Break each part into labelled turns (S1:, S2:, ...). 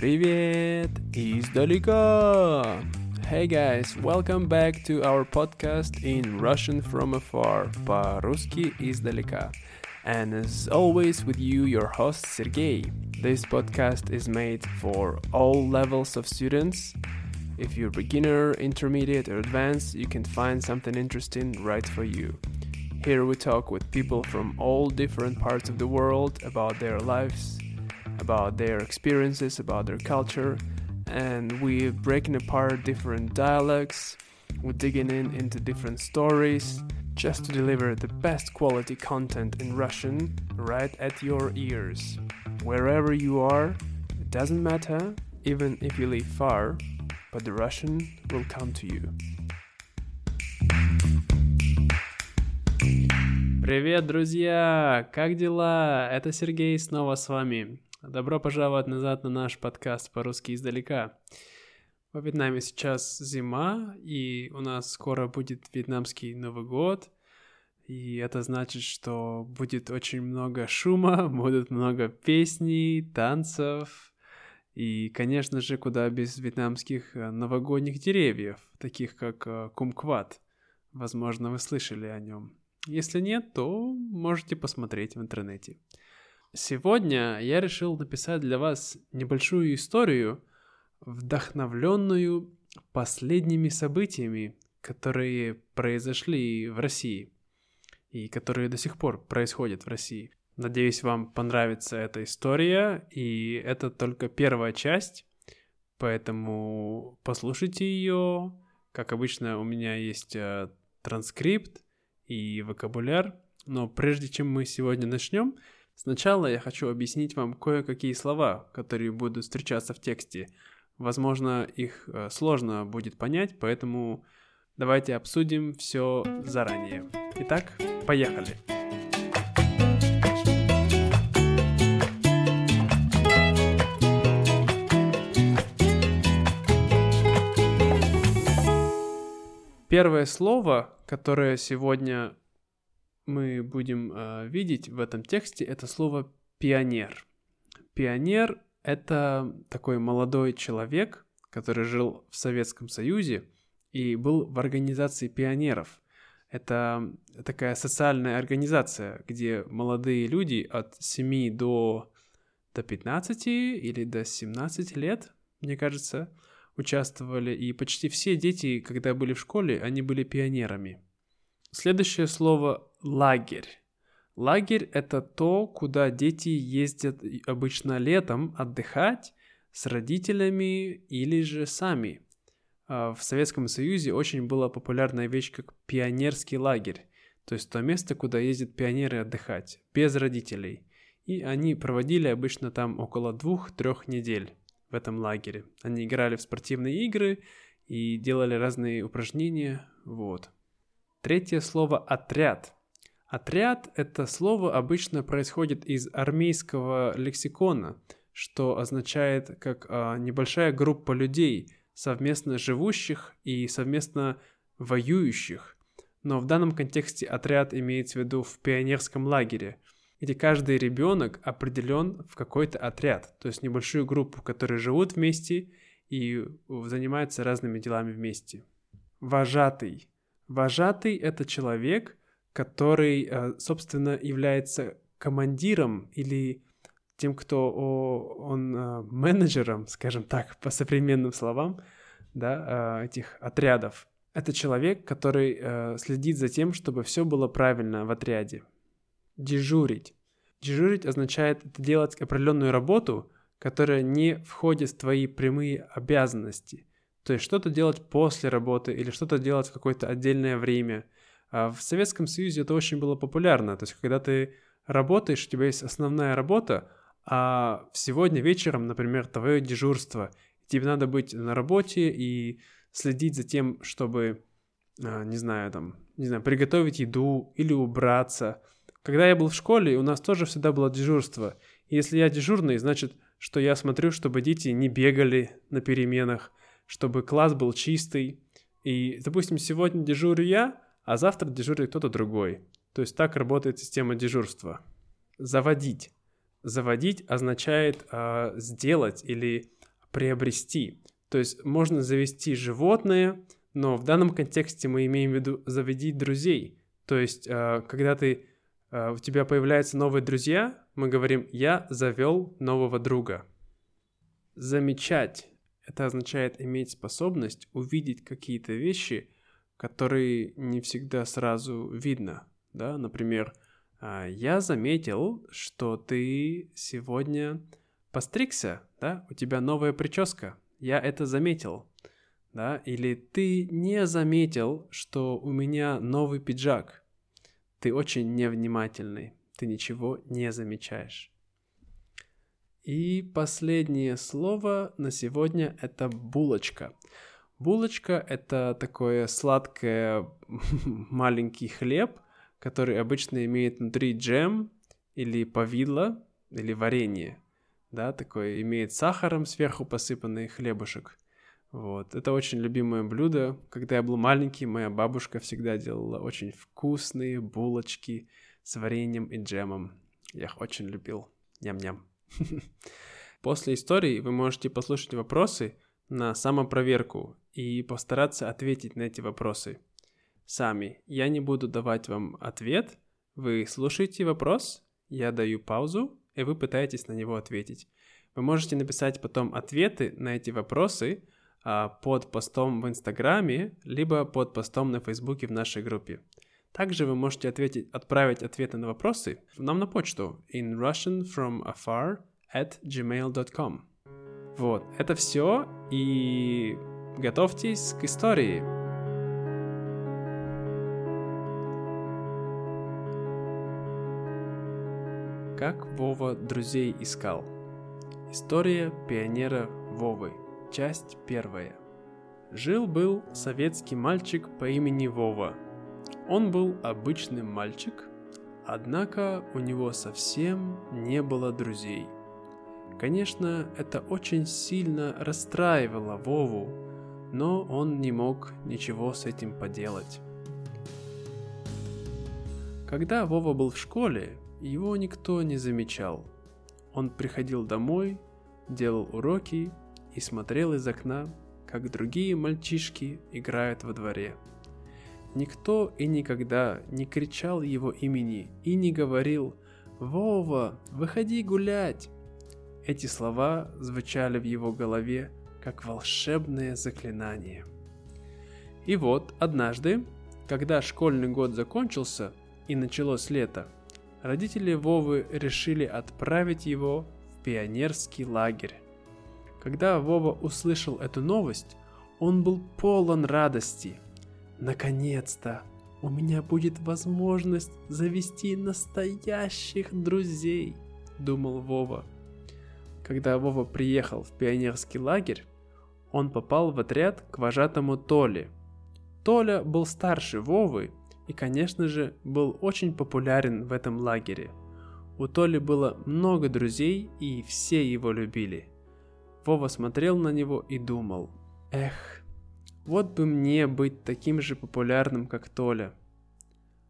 S1: Привет издалека! Hey guys, welcome back to our podcast in Russian from afar, по-русски издалека. And as always, with you, your host Sergey. This podcast is made for all levels of students. If you're beginner, intermediate, or advanced, you can find something interesting right for you. Here we talk with people from all different parts of the world about their lives, about their experiences, about their culture, and we're breaking apart different dialects, we're digging in into different stories just to deliver the best quality content in Russian right at your ears. Wherever you are, it doesn't matter, even if you live far, but the Russian will come to you. Привет, друзья! Как дела? Это Сергей снова с вами. Добро пожаловать назад на наш подкаст по-русски издалека. Во Вьетнаме сейчас зима, и у нас скоро будет вьетнамский Новый год. И это значит, что будет очень много шума, будет много песней, танцев. И, конечно же, куда без вьетнамских э, новогодних деревьев, таких как э, кумкват. Возможно, вы слышали о нем. Если нет, то можете посмотреть в интернете. Сегодня я решил написать для вас небольшую историю, вдохновленную последними событиями, которые произошли в России и которые до сих пор происходят в России. Надеюсь, вам понравится эта история, и это только первая часть, поэтому послушайте ее. Как обычно, у меня есть э, транскрипт и вокабуляр, но прежде чем мы сегодня начнем, Сначала я хочу объяснить вам кое-какие слова, которые будут встречаться в тексте. Возможно, их э, сложно будет понять, поэтому давайте обсудим все заранее. Итак, поехали. Первое слово, которое сегодня мы будем э, видеть в этом тексте, это слово пионер. Пионер — это такой молодой человек, который жил в Советском Союзе и был в организации пионеров. Это такая социальная организация, где молодые люди от 7 до, до 15 или до 17 лет, мне кажется, участвовали. И почти все дети, когда были в школе, они были пионерами. Следующее слово лагерь. Лагерь — это то, куда дети ездят обычно летом отдыхать с родителями или же сами. А в Советском Союзе очень была популярная вещь, как пионерский лагерь, то есть то место, куда ездят пионеры отдыхать, без родителей. И они проводили обычно там около двух-трех недель в этом лагере. Они играли в спортивные игры и делали разные упражнения, вот. Третье слово «отряд». Отряд — это слово обычно происходит из армейского лексикона, что означает как а, небольшая группа людей, совместно живущих и совместно воюющих. Но в данном контексте отряд имеется в виду в пионерском лагере, где каждый ребенок определен в какой-то отряд, то есть небольшую группу, которые живут вместе и занимаются разными делами вместе. Вожатый. Вожатый — это человек — который, э, собственно, является командиром или тем, кто он э, менеджером, скажем так, по современным словам, да, э, этих отрядов. Это человек, который следит за тем, чтобы все было правильно в отряде. Дежурить. Дежурить означает делать определенную работу, которая не входит в твои прямые обязанности. То есть что-то делать после работы или что-то делать в какое-то отдельное время – а в Советском Союзе это очень было популярно. То есть, когда ты работаешь, у тебя есть основная работа, а сегодня вечером, например, твое дежурство. Тебе надо быть на работе и следить за тем, чтобы, а, не знаю, там, не знаю, приготовить еду или убраться. Когда я был в школе, у нас тоже всегда было дежурство. Если я дежурный, значит, что я смотрю, чтобы дети не бегали на переменах, чтобы класс был чистый. И, допустим, сегодня дежурю я, а завтра дежурит кто-то другой. То есть так работает система дежурства. Заводить. Заводить означает э, сделать или приобрести. То есть можно завести животное, но в данном контексте мы имеем в виду заведи друзей. То есть, э, когда ты, э, у тебя появляются новые друзья, мы говорим «я завел нового друга». Замечать – это означает иметь способность увидеть какие-то вещи, которые не всегда сразу видно. Да? Например, «А, я заметил, что ты сегодня постригся, да? У тебя новая прическа. Я это заметил да, или ты не заметил, что у меня новый пиджак. Ты очень невнимательный, ты ничего не замечаешь. И последнее слово на сегодня это булочка. Булочка это такое сладкое маленький хлеб, который обычно имеет внутри джем или повидло или варенье. Да, такое имеет сахаром сверху посыпанный хлебушек. Вот. Это очень любимое блюдо. Когда я был маленький, моя бабушка всегда делала очень вкусные булочки с вареньем и джемом. Я их очень любил. Ням-ням. После истории вы можете послушать вопросы на самопроверку и постараться ответить на эти вопросы. Сами. Я не буду давать вам ответ. Вы слушаете вопрос, я даю паузу, и вы пытаетесь на него ответить. Вы можете написать потом ответы на эти вопросы – а, под постом в Инстаграме, либо под постом на Фейсбуке в нашей группе. Также вы можете ответить, отправить ответы на вопросы нам на почту in Russian from afar at gmail.com. Вот, это все, и готовьтесь к истории. Как Вова друзей искал? История пионера Вовы. Часть первая. Жил-был советский мальчик по имени Вова. Он был обычным мальчик, однако у него совсем не было друзей. Конечно, это очень сильно расстраивало Вову, но он не мог ничего с этим поделать. Когда Вова был в школе, его никто не замечал. Он приходил домой, делал уроки и смотрел из окна, как другие мальчишки играют во дворе. Никто и никогда не кричал его имени и не говорил «Вова, выходи гулять!». Эти слова звучали в его голове, как волшебное заклинание. И вот однажды, когда школьный год закончился и началось лето, родители Вовы решили отправить его в пионерский лагерь. Когда Вова услышал эту новость, он был полон радости. Наконец-то у меня будет возможность завести настоящих друзей, думал Вова. Когда Вова приехал в пионерский лагерь, он попал в отряд к вожатому Толе. Толя был старше Вовы и, конечно же, был очень популярен в этом лагере. У Толи было много друзей и все его любили. Вова смотрел на него и думал, эх, вот бы мне быть таким же популярным, как Толя.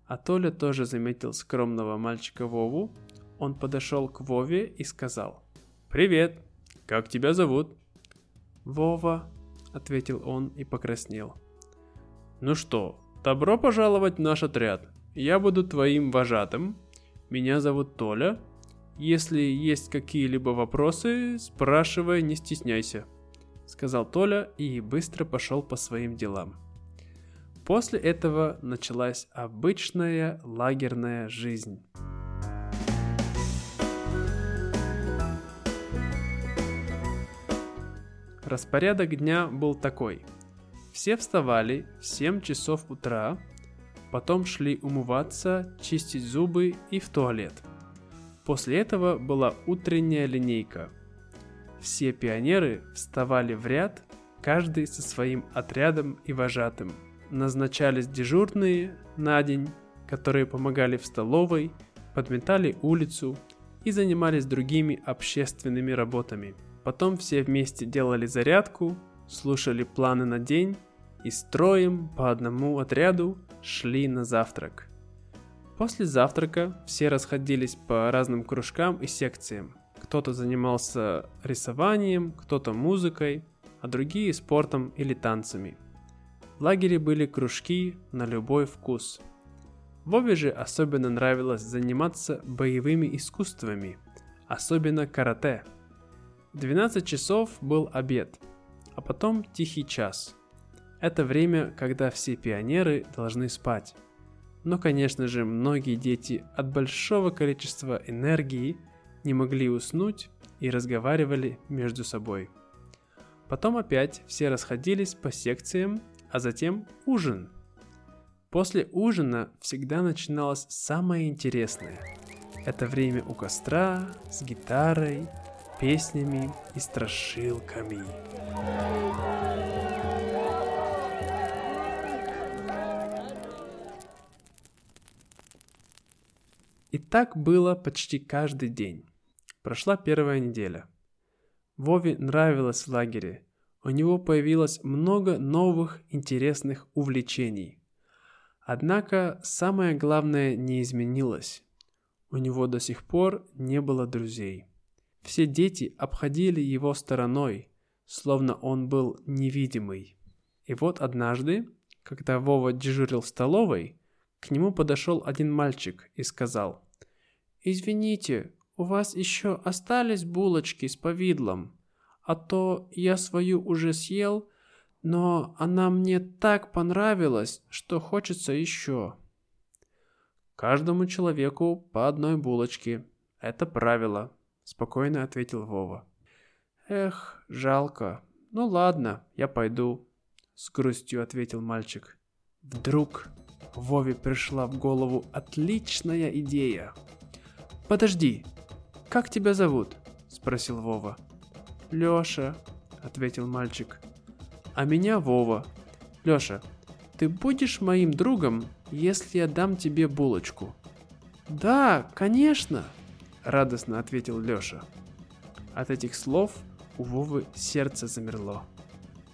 S1: А Толя тоже заметил скромного мальчика Вову. Он подошел к Вове и сказал, «Привет, как тебя зовут?» «Вова», — ответил он и покраснел. «Ну что, добро пожаловать в наш отряд. Я буду твоим вожатым. Меня зовут Толя, если есть какие-либо вопросы, спрашивай, не стесняйся», — сказал Толя и быстро пошел по своим делам. После этого началась обычная лагерная жизнь. Распорядок дня был такой. Все вставали в 7 часов утра, потом шли умываться, чистить зубы и в туалет – После этого была утренняя линейка. Все пионеры вставали в ряд, каждый со своим отрядом и вожатым. Назначались дежурные на день, которые помогали в столовой, подметали улицу и занимались другими общественными работами. Потом все вместе делали зарядку, слушали планы на день и строем по одному отряду шли на завтрак – После завтрака все расходились по разным кружкам и секциям. Кто-то занимался рисованием, кто-то музыкой, а другие спортом или танцами. В лагере были кружки на любой вкус. Вове же особенно нравилось заниматься боевыми искусствами, особенно карате. 12 часов был обед, а потом тихий час. Это время, когда все пионеры должны спать. Но, конечно же, многие дети от большого количества энергии не могли уснуть и разговаривали между собой. Потом опять все расходились по секциям, а затем ужин. После ужина всегда начиналось самое интересное. Это время у костра, с гитарой, песнями и страшилками. И так было почти каждый день. Прошла первая неделя. Вове нравилось в лагере. У него появилось много новых интересных увлечений. Однако самое главное не изменилось. У него до сих пор не было друзей. Все дети обходили его стороной, словно он был невидимый. И вот однажды, когда Вова дежурил в столовой, к нему подошел один мальчик и сказал, «Извините, у вас еще остались булочки с повидлом? А то я свою уже съел, но она мне так понравилась, что хочется еще». «Каждому человеку по одной булочке. Это правило», – спокойно ответил Вова. «Эх, жалко. Ну ладно, я пойду», – с грустью ответил мальчик. Вдруг Вове пришла в голову отличная идея. «Подожди, как тебя зовут?» – спросил Вова. «Лёша», – ответил мальчик. «А меня Вова. Лёша, ты будешь моим другом, если я дам тебе булочку?» «Да, конечно!» – радостно ответил Лёша. От этих слов у Вовы сердце замерло.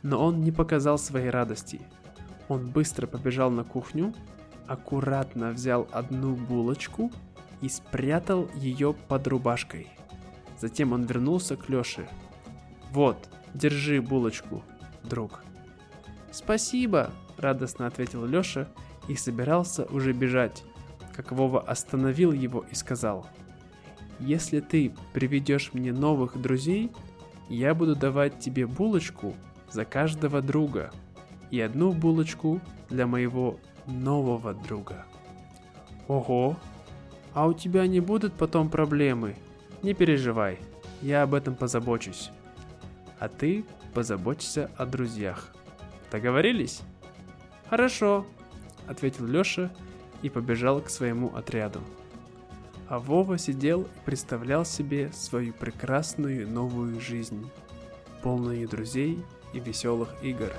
S1: Но он не показал своей радости. Он быстро побежал на кухню, аккуратно взял одну булочку и спрятал ее под рубашкой. Затем он вернулся к Лёше. «Вот, держи булочку, друг». «Спасибо!» – радостно ответил Лёша и собирался уже бежать, как Вова остановил его и сказал – если ты приведешь мне новых друзей, я буду давать тебе булочку за каждого друга и одну булочку для моего нового друга. Ого, а у тебя не будут потом проблемы? Не переживай, я об этом позабочусь. А ты позаботься о друзьях. Договорились? Хорошо, ответил Лёша и побежал к своему отряду а Вова сидел и представлял себе свою прекрасную новую жизнь, полную друзей и веселых игр.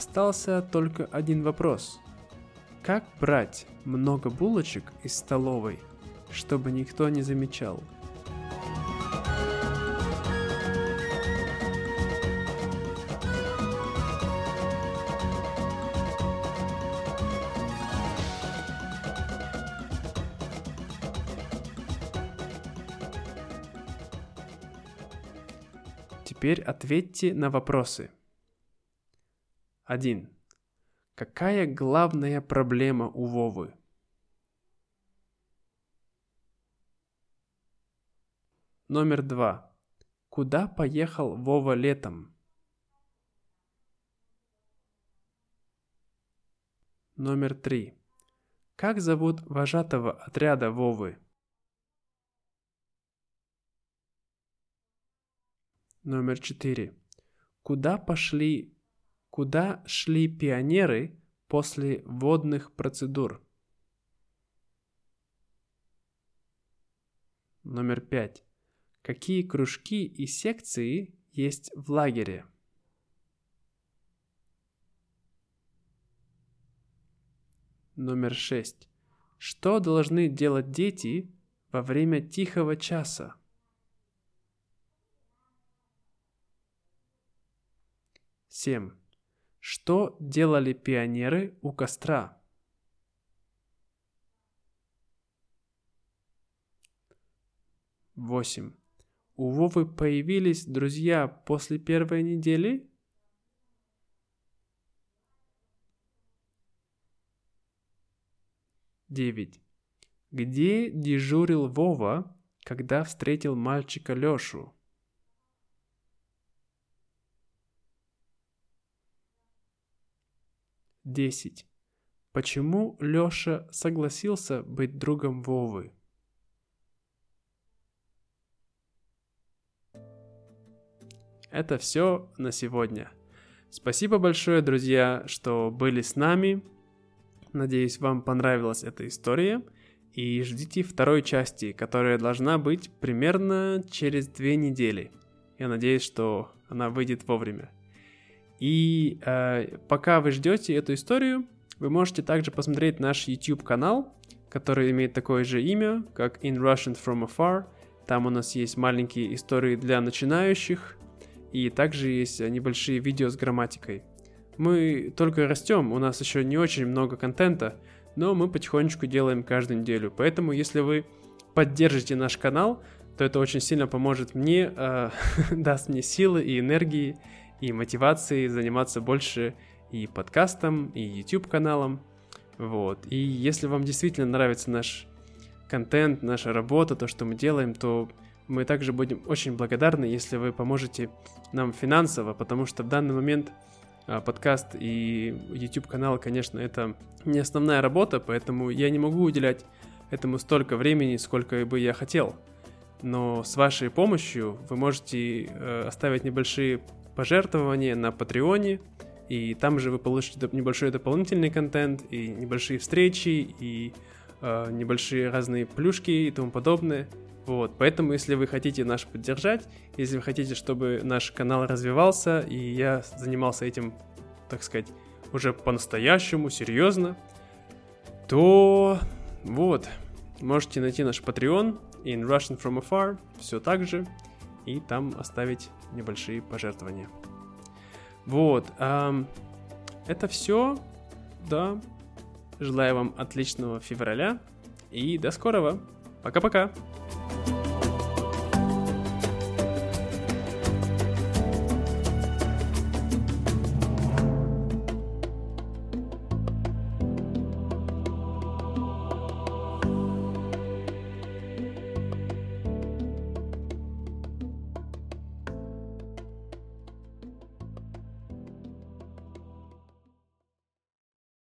S1: Остался только один вопрос. Как брать много булочек из столовой, чтобы никто не замечал – Теперь ответьте на вопросы. 1. Какая главная проблема у Вовы? Номер 2. Куда поехал Вова летом? Номер 3. Как зовут вожатого отряда Вовы? Номер четыре. Куда пошли, куда шли пионеры после водных процедур? Номер пять. Какие кружки и секции есть в лагере? Номер шесть. Что должны делать дети во время тихого часа? 7. Что делали пионеры у костра? Восемь. У Вовы появились друзья после первой недели? Девять. Где дежурил Вова, когда встретил мальчика Лёшу? Десять. Почему Лёша согласился быть другом Вовы? Это все на сегодня. Спасибо большое, друзья, что были с нами. Надеюсь, вам понравилась эта история. И ждите второй части, которая должна быть примерно через две недели. Я надеюсь, что она выйдет вовремя. И э, пока вы ждете эту историю, вы можете также посмотреть наш YouTube канал, который имеет такое же имя, как In Russian From Afar. Там у нас есть маленькие истории для начинающих, и также есть небольшие видео с грамматикой. Мы только растем, у нас еще не очень много контента, но мы потихонечку делаем каждую неделю. Поэтому, если вы поддержите наш канал, то это очень сильно поможет мне, э, даст мне силы и энергии, и мотивации заниматься больше и подкастом, и YouTube каналом. Вот. И если вам действительно нравится наш контент, наша работа, то, что мы делаем, то мы также будем очень благодарны, если вы поможете нам финансово, потому что в данный момент а, подкаст и YouTube канал, конечно, это не основная работа, поэтому я не могу уделять этому столько времени, сколько бы я хотел. Но с вашей помощью вы можете э, оставить небольшие пожертвования на Патреоне, и там же вы получите небольшой дополнительный контент, и небольшие встречи, и э, небольшие разные плюшки и тому подобное. Вот, поэтому, если вы хотите нас поддержать, если вы хотите, чтобы наш канал развивался, и я занимался этим, так сказать, уже по-настоящему, серьезно, то вот, можете найти наш Patreon in Russian from afar, все так же, и там оставить небольшие пожертвования. Вот, это все, да. Желаю вам отличного февраля и до скорого. Пока-пока.